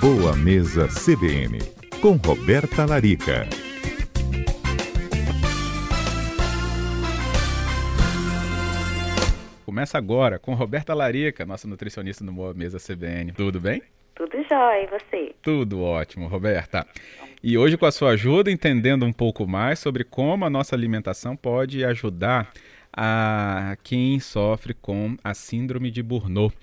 Boa Mesa CBN, com Roberta Larica. Começa agora com Roberta Larica, nossa nutricionista no Boa Mesa CBN. Tudo bem? Tudo jóia, e você? Tudo ótimo, Roberta. E hoje, com a sua ajuda, entendendo um pouco mais sobre como a nossa alimentação pode ajudar a quem sofre com a síndrome de Burnout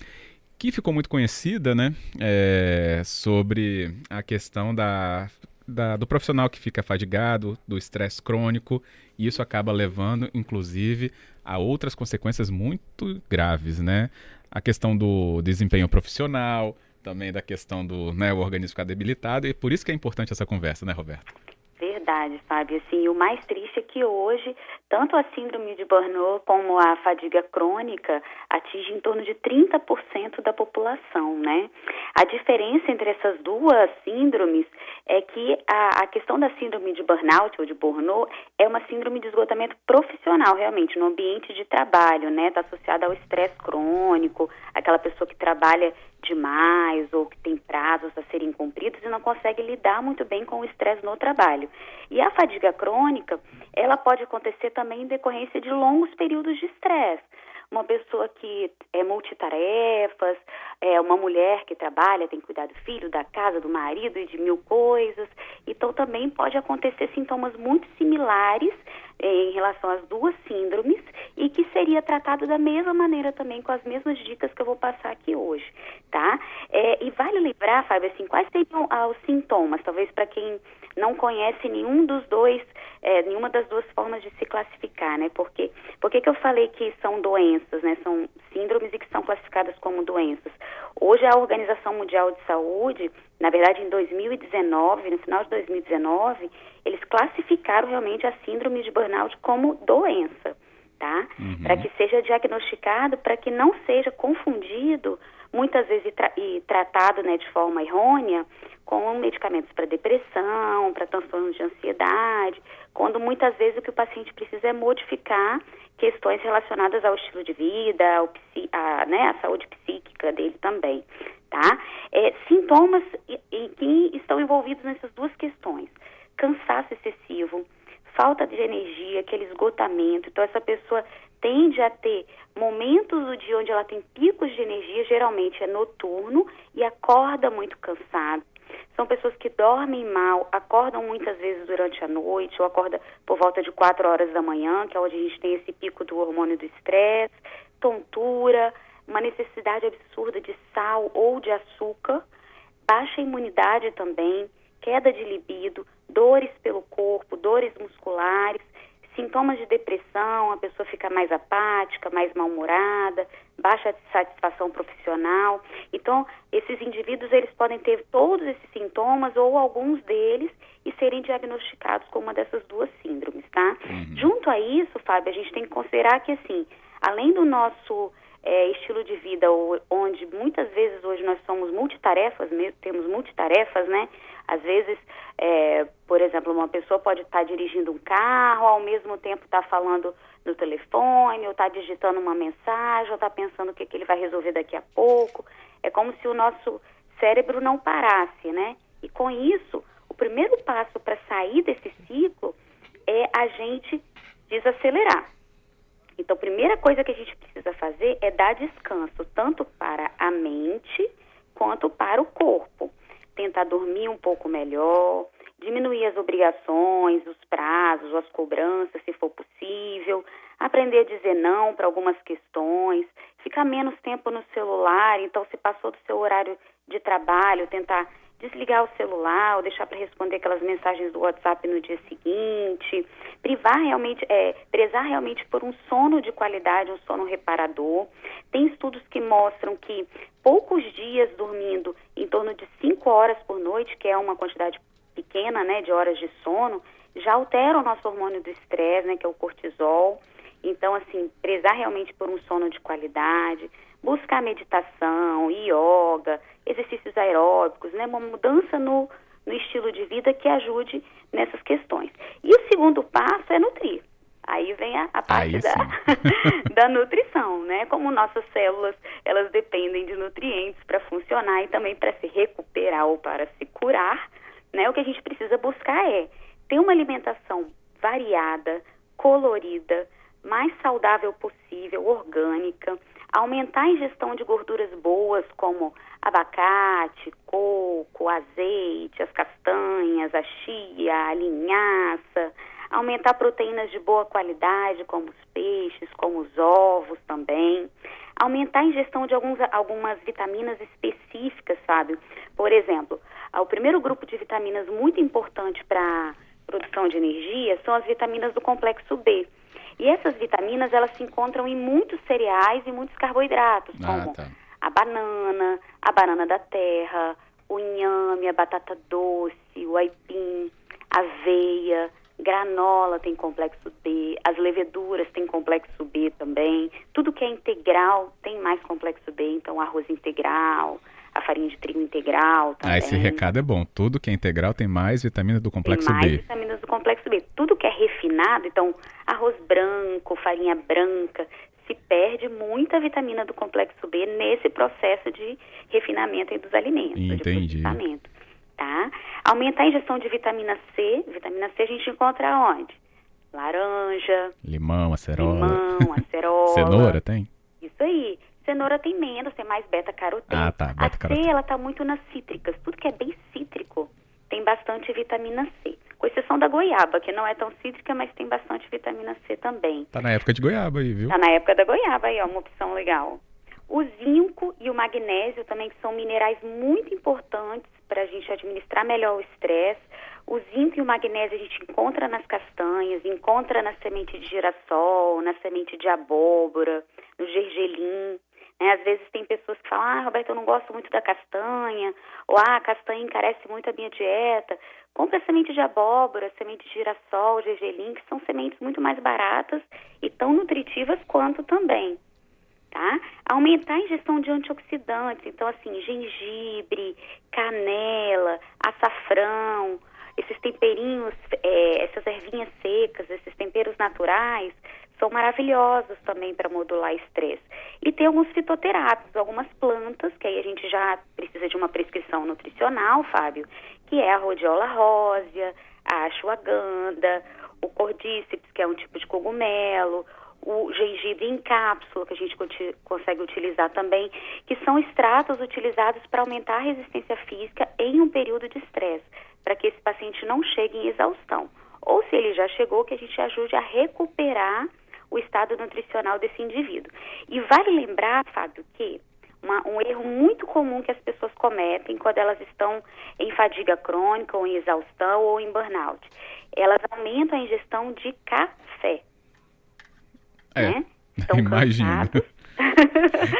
que ficou muito conhecida, né? É, sobre a questão da, da, do profissional que fica fadigado, do estresse crônico, e isso acaba levando, inclusive, a outras consequências muito graves, né? A questão do desempenho profissional, também da questão do né, o organismo ficar debilitado, e por isso que é importante essa conversa, né, Roberto? Verdade, Fábio. Assim, o mais triste é que hoje, tanto a síndrome de Burnout como a fadiga crônica atinge em torno de 30% da população, né? A diferença entre essas duas síndromes é que a, a questão da síndrome de burnout ou de burnout é uma síndrome de esgotamento profissional, realmente, no ambiente de trabalho, né? Está associada ao estresse crônico, aquela pessoa que trabalha demais ou que tem prazos a serem cumpridos e não consegue lidar muito bem com o estresse no trabalho. E a fadiga crônica, ela pode acontecer também em decorrência de longos períodos de estresse. Uma pessoa que é multitarefas, é uma mulher que trabalha, tem que cuidar do filho, da casa, do marido e de mil coisas. Então também pode acontecer sintomas muito similares em relação às duas síndromes e que seria tratado da mesma maneira também com as mesmas dicas que eu vou passar aqui hoje, tá? É, e vale lembrar, Fábio, assim, quais seriam ah, os sintomas, talvez para quem não conhece nenhum dos dois, é, nenhuma das duas formas de se classificar, né? Porque, por que eu falei que são doenças, né? São síndromes e que são classificadas como doenças? Hoje a Organização Mundial de Saúde, na verdade em 2019, no final de 2019, eles classificaram realmente a síndrome de burnout como doença, tá? Uhum. Para que seja diagnosticado, para que não seja confundido muitas vezes e, tra e tratado né, de forma errônea com medicamentos para depressão, para transtornos de ansiedade, quando muitas vezes o que o paciente precisa é modificar questões relacionadas ao estilo de vida, ao, a, né, a saúde psíquica dele também, tá? É, sintomas em que estão envolvidos nessas duas questões, cansaço excessivo, falta de energia, aquele esgotamento, então essa pessoa tende a ter momentos do dia onde ela tem picos de energia, geralmente é noturno, e acorda muito cansado. São pessoas que dormem mal, acordam muitas vezes durante a noite, ou acorda por volta de 4 horas da manhã, que é onde a gente tem esse pico do hormônio do estresse, tontura, uma necessidade absurda de sal ou de açúcar, baixa imunidade também, queda de libido, dores pelo corpo, dores musculares, sintomas de depressão, a pessoa fica mais apática, mais mal-humorada, baixa satisfação profissional. Então, esses indivíduos eles podem ter todos esses sintomas ou alguns deles e serem diagnosticados com uma dessas duas síndromes, tá? Uhum. Junto a isso, Fábio, a gente tem que considerar que assim, além do nosso é, estilo de vida onde muitas vezes hoje nós somos multitarefas, mesmo, temos multitarefas, né? Às vezes, é, por exemplo, uma pessoa pode estar dirigindo um carro, ao mesmo tempo estar tá falando no telefone, ou estar tá digitando uma mensagem, ou estar tá pensando o que, que ele vai resolver daqui a pouco. É como se o nosso cérebro não parasse, né? E com isso, o primeiro passo para sair desse ciclo é a gente desacelerar. Então, a primeira coisa que a gente precisa fazer é dar descanso, tanto para a mente quanto para o corpo tentar dormir um pouco melhor, diminuir as obrigações, os prazos, as cobranças, se for possível, aprender a dizer não para algumas questões, ficar menos tempo no celular, então se passou do seu horário de trabalho, tentar desligar o celular ou deixar para responder aquelas mensagens do WhatsApp no dia seguinte, privar realmente, é, prezar realmente por um sono de qualidade, um sono reparador. Tem estudos que mostram que poucos dias dormindo em torno de 5 horas por noite, que é uma quantidade pequena, né, de horas de sono, já altera o nosso hormônio do estresse, né, que é o cortisol. Então, assim, prezar realmente por um sono de qualidade, buscar meditação, yoga, exercícios aeróbicos, né, uma mudança no, no estilo de vida que ajude nessas questões. E o segundo passo é nutrir. Aí vem a, a parte da, da nutrição, né? Como nossas células, elas dependem de nutrientes para funcionar e também para se recuperar ou para se curar, né? O que a gente precisa buscar é ter uma alimentação variada, colorida, mais saudável possível, orgânica, aumentar a ingestão de gorduras boas como abacate, coco, azeite, as castanhas, a chia, a linhaça, aumentar proteínas de boa qualidade, como os peixes, como os ovos também, aumentar a ingestão de alguns, algumas vitaminas específicas, sabe? Por exemplo, o primeiro grupo de vitaminas muito importante para produção de energia são as vitaminas do complexo B. E essas vitaminas, elas se encontram em muitos cereais e muitos carboidratos, ah, como tá. a banana, a banana da terra, o inhame, a batata doce, o aipim, aveia, granola tem complexo B, as leveduras têm complexo B também. Tudo que é integral tem mais complexo B, então arroz integral, a farinha de trigo integral também. Ah, esse recado é bom. Tudo que é integral tem mais vitamina do complexo tem mais B. vitaminas do complexo B. Refinado, então arroz branco, farinha branca, se perde muita vitamina do complexo B nesse processo de refinamento dos alimentos, Entendi. de tá? Aumentar a ingestão de vitamina C. Vitamina C a gente encontra onde? Laranja. Limão, acerola. Limão, acerola. Cenoura tem? Isso aí. Cenoura tem menos, tem mais beta-caroteno. Ah, tá. Beta a C, ela tá muito nas cítricas. Tudo que é bem cítrico tem bastante vitamina C. Com exceção da goiaba, que não é tão cítrica, mas tem bastante vitamina C também. Tá na época de goiaba aí, viu? Tá na época da goiaba aí, ó, uma opção legal. O zinco e o magnésio também que são minerais muito importantes para a gente administrar melhor o estresse. O zinco e o magnésio a gente encontra nas castanhas, encontra na semente de girassol, na semente de abóbora, no gergelim. Né? Às vezes tem pessoas que falam, ah, Roberto, eu não gosto muito da castanha, ou ah, a castanha encarece muito a minha dieta. Compre a semente de abóbora, semente de girassol, gergelim, que são sementes muito mais baratas e tão nutritivas quanto também. Tá? Aumentar a ingestão de antioxidantes, então assim, gengibre, canela, açafrão, esses temperinhos, é, essas ervinhas secas, esses temperos naturais, são maravilhosos também para modular estresse. E tem alguns fitoterápicos, algumas plantas, que aí a gente já precisa de uma prescrição nutricional, Fábio, que é a rhodiola rósea, a ashwagandha, o cordíceps, que é um tipo de cogumelo, o gengibre em cápsula, que a gente consegue utilizar também, que são extratos utilizados para aumentar a resistência física em um período de estresse, para que esse paciente não chegue em exaustão. Ou se ele já chegou, que a gente ajude a recuperar o estado nutricional desse indivíduo. E vale lembrar, Fábio, que uma, um erro muito comum que as pessoas cometem quando elas estão em fadiga crônica, ou em exaustão, ou em burnout. Elas aumentam a ingestão de café. É, né? imagino.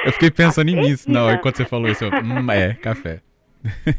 eu fiquei pensando nisso na hora quando você falou isso. Eu, hum, é, café.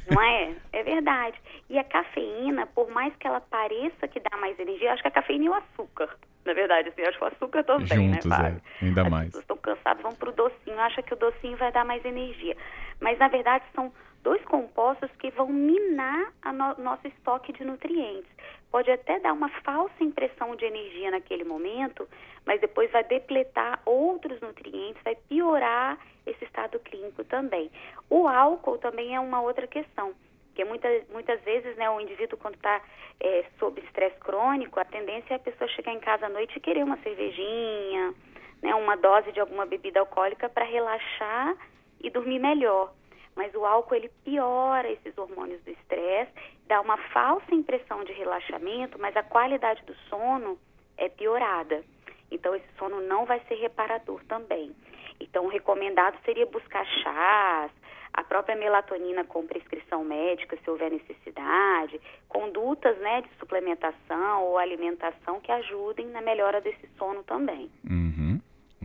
Não é? É verdade. E a cafeína, por mais que ela pareça que dá mais energia, eu acho que a cafeína e o açúcar, na verdade, assim, eu acho que o açúcar também, Juntos, né, Fábio? É, ainda As mais. pessoas estão cansadas, vão pro docinho, acham que o docinho vai dar mais energia. Mas, na verdade, são dois compostos que vão minar o no nosso estoque de nutrientes. Pode até dar uma falsa impressão de energia naquele momento, mas depois vai depletar outros nutrientes, vai piorar esse estado clínico também. O álcool também é uma outra questão. Porque muitas, muitas vezes, né, o indivíduo, quando está é, sob estresse crônico, a tendência é a pessoa chegar em casa à noite e querer uma cervejinha, né, uma dose de alguma bebida alcoólica para relaxar e dormir melhor. Mas o álcool, ele piora esses hormônios do estresse, dá uma falsa impressão de relaxamento, mas a qualidade do sono é piorada. Então, esse sono não vai ser reparador também. Então, o recomendado seria buscar chás, a própria melatonina com prescrição médica, se houver necessidade, condutas né, de suplementação ou alimentação que ajudem na melhora desse sono também. Uhum.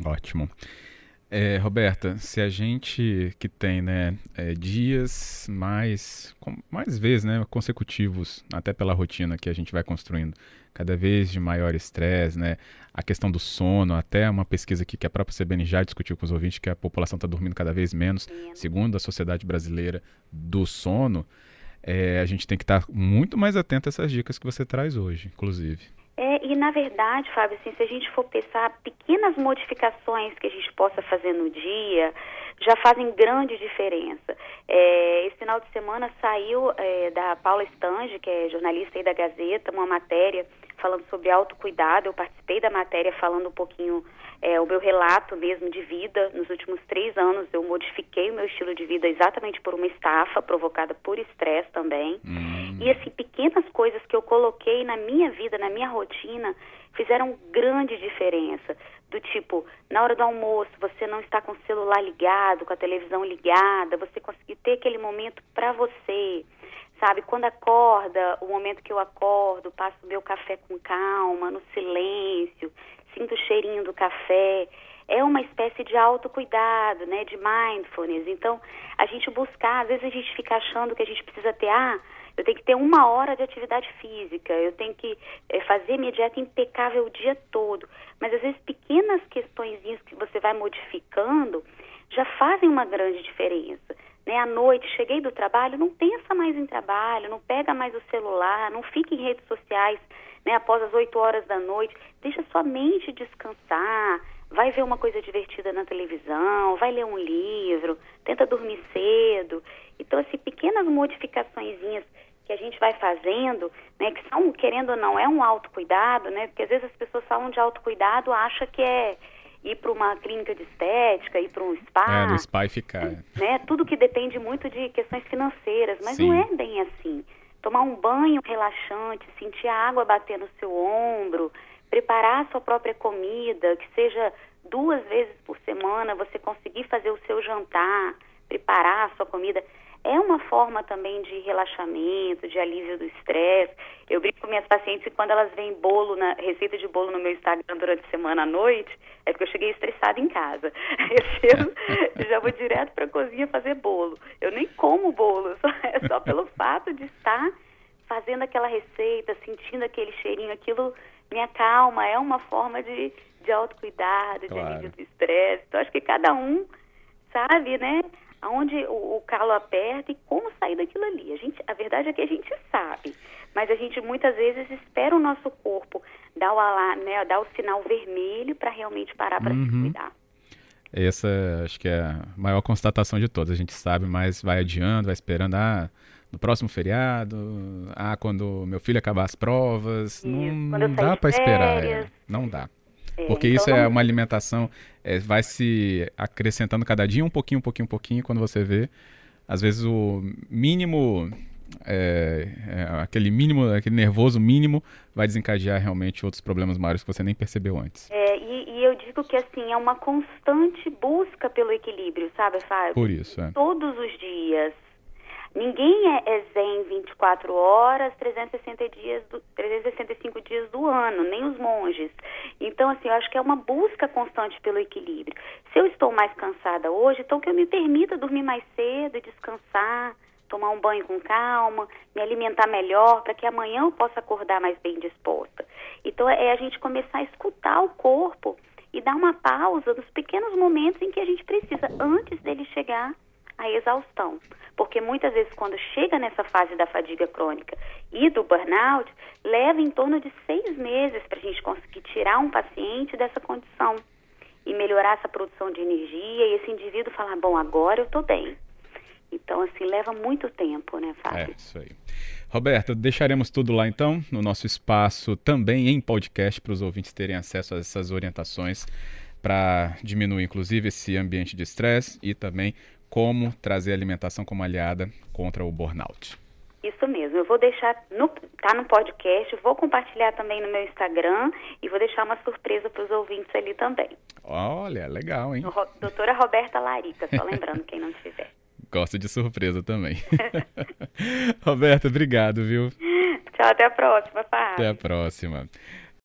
Ótimo. É, Roberta, se a gente que tem né, é, dias mais, mais vezes né, consecutivos, até pela rotina que a gente vai construindo, cada vez de maior estresse, né, a questão do sono, até uma pesquisa aqui que a própria CBN já discutiu com os ouvintes, que a população está dormindo cada vez menos, segundo a Sociedade Brasileira do Sono, é, a gente tem que estar tá muito mais atento a essas dicas que você traz hoje, inclusive. E na verdade, Fábio, assim, se a gente for pensar pequenas modificações que a gente possa fazer no dia, já fazem grande diferença. É, esse final de semana saiu é, da Paula Stange, que é jornalista aí da Gazeta, uma matéria falando sobre autocuidado. Eu participei da matéria falando um pouquinho é, o meu relato mesmo de vida. Nos últimos três anos eu modifiquei o meu estilo de vida exatamente por uma estafa provocada por estresse também. Hum. E assim, pequenas coisas que eu coloquei na minha vida, na minha rotina, fizeram grande diferença. Do tipo, na hora do almoço, você não está com o celular ligado, com a televisão ligada, você conseguir ter aquele momento para você sabe? Quando acorda, o momento que eu acordo, passo meu café com calma, no silêncio, sinto o cheirinho do café. É uma espécie de autocuidado, né? De mindfulness. Então, a gente buscar, às vezes a gente fica achando que a gente precisa ter, ah, eu tenho que ter uma hora de atividade física, eu tenho que é, fazer minha dieta impecável o dia todo. Mas às vezes pequenas questões que você vai modificando já fazem uma grande diferença né, à noite, cheguei do trabalho, não pensa mais em trabalho, não pega mais o celular, não fica em redes sociais né, após as 8 horas da noite, deixa sua mente descansar, vai ver uma coisa divertida na televisão, vai ler um livro, tenta dormir cedo. Então, assim, pequenas modificações que a gente vai fazendo, né, que são, querendo ou não, é um autocuidado, né, porque às vezes as pessoas falam de autocuidado, acha que é ir para uma clínica de estética, ir para um spa. É, no spa e ficar. Né? Tudo que depende muito de questões financeiras, mas Sim. não é bem assim. Tomar um banho relaxante, sentir a água bater no seu ombro, preparar a sua própria comida, que seja duas vezes por semana você conseguir fazer o seu jantar, preparar a sua comida é uma forma também de relaxamento, de alívio do estresse. Eu brinco com minhas pacientes que quando elas veem bolo, na receita de bolo no meu Instagram durante a semana à noite, é porque eu cheguei estressada em casa. Eu já vou direto para a cozinha fazer bolo. Eu nem como bolo, só, é só pelo fato de estar fazendo aquela receita, sentindo aquele cheirinho, aquilo me acalma. É uma forma de, de autocuidado, claro. de alívio do estresse. Então, acho que cada um sabe, né? Aonde o, o, calo aperta e como sair daquilo ali. A, gente, a verdade é que a gente sabe, mas a gente muitas vezes espera o nosso corpo dar o, alarme, né, dar o sinal vermelho para realmente parar para uhum. se cuidar. Essa acho que é a maior constatação de todas. A gente sabe, mas vai adiando, vai esperando. Ah, no próximo feriado, ah, quando meu filho acabar as provas. Isso, não, não dá para esperar. É, não dá. É, Porque então isso é é uma alimentação, é, vai se acrescentando cada dia um pouquinho, um pouquinho, um pouquinho, quando você vê. Às vezes o mínimo, é, é, aquele mínimo, aquele nervoso mínimo, vai desencadear realmente outros problemas maiores que você nem percebeu antes. É, e, e, eu digo que assim, é uma constante busca pelo equilíbrio, sabe, Fábio? Por isso, é. Todos os dias. Ninguém é, é zen 24 horas, 360 dias do, 365 dias do ano, nem os monges. Então, assim, eu acho que é uma busca constante pelo equilíbrio. Se eu estou mais cansada hoje, então que eu me permita dormir mais cedo, descansar, tomar um banho com calma, me alimentar melhor, para que amanhã eu possa acordar mais bem disposta. Então, é a gente começar a escutar o corpo e dar uma pausa nos pequenos momentos em que a gente precisa, antes dele chegar à exaustão porque muitas vezes quando chega nessa fase da fadiga crônica e do burnout, leva em torno de seis meses para a gente conseguir tirar um paciente dessa condição e melhorar essa produção de energia e esse indivíduo falar, bom, agora eu estou bem. Então, assim, leva muito tempo, né, Fábio? É, isso aí. Roberta, deixaremos tudo lá então, no nosso espaço, também em podcast, para os ouvintes terem acesso a essas orientações para diminuir, inclusive, esse ambiente de estresse e também como trazer a alimentação como aliada contra o burnout. Isso mesmo, eu vou deixar, no, tá no podcast, vou compartilhar também no meu Instagram e vou deixar uma surpresa para os ouvintes ali também. Olha, legal, hein? Ro, doutora Roberta Larica, só lembrando quem não tiver. Gosto de surpresa também. Roberta, obrigado, viu? Tchau, até a próxima, Fábio. Até a próxima.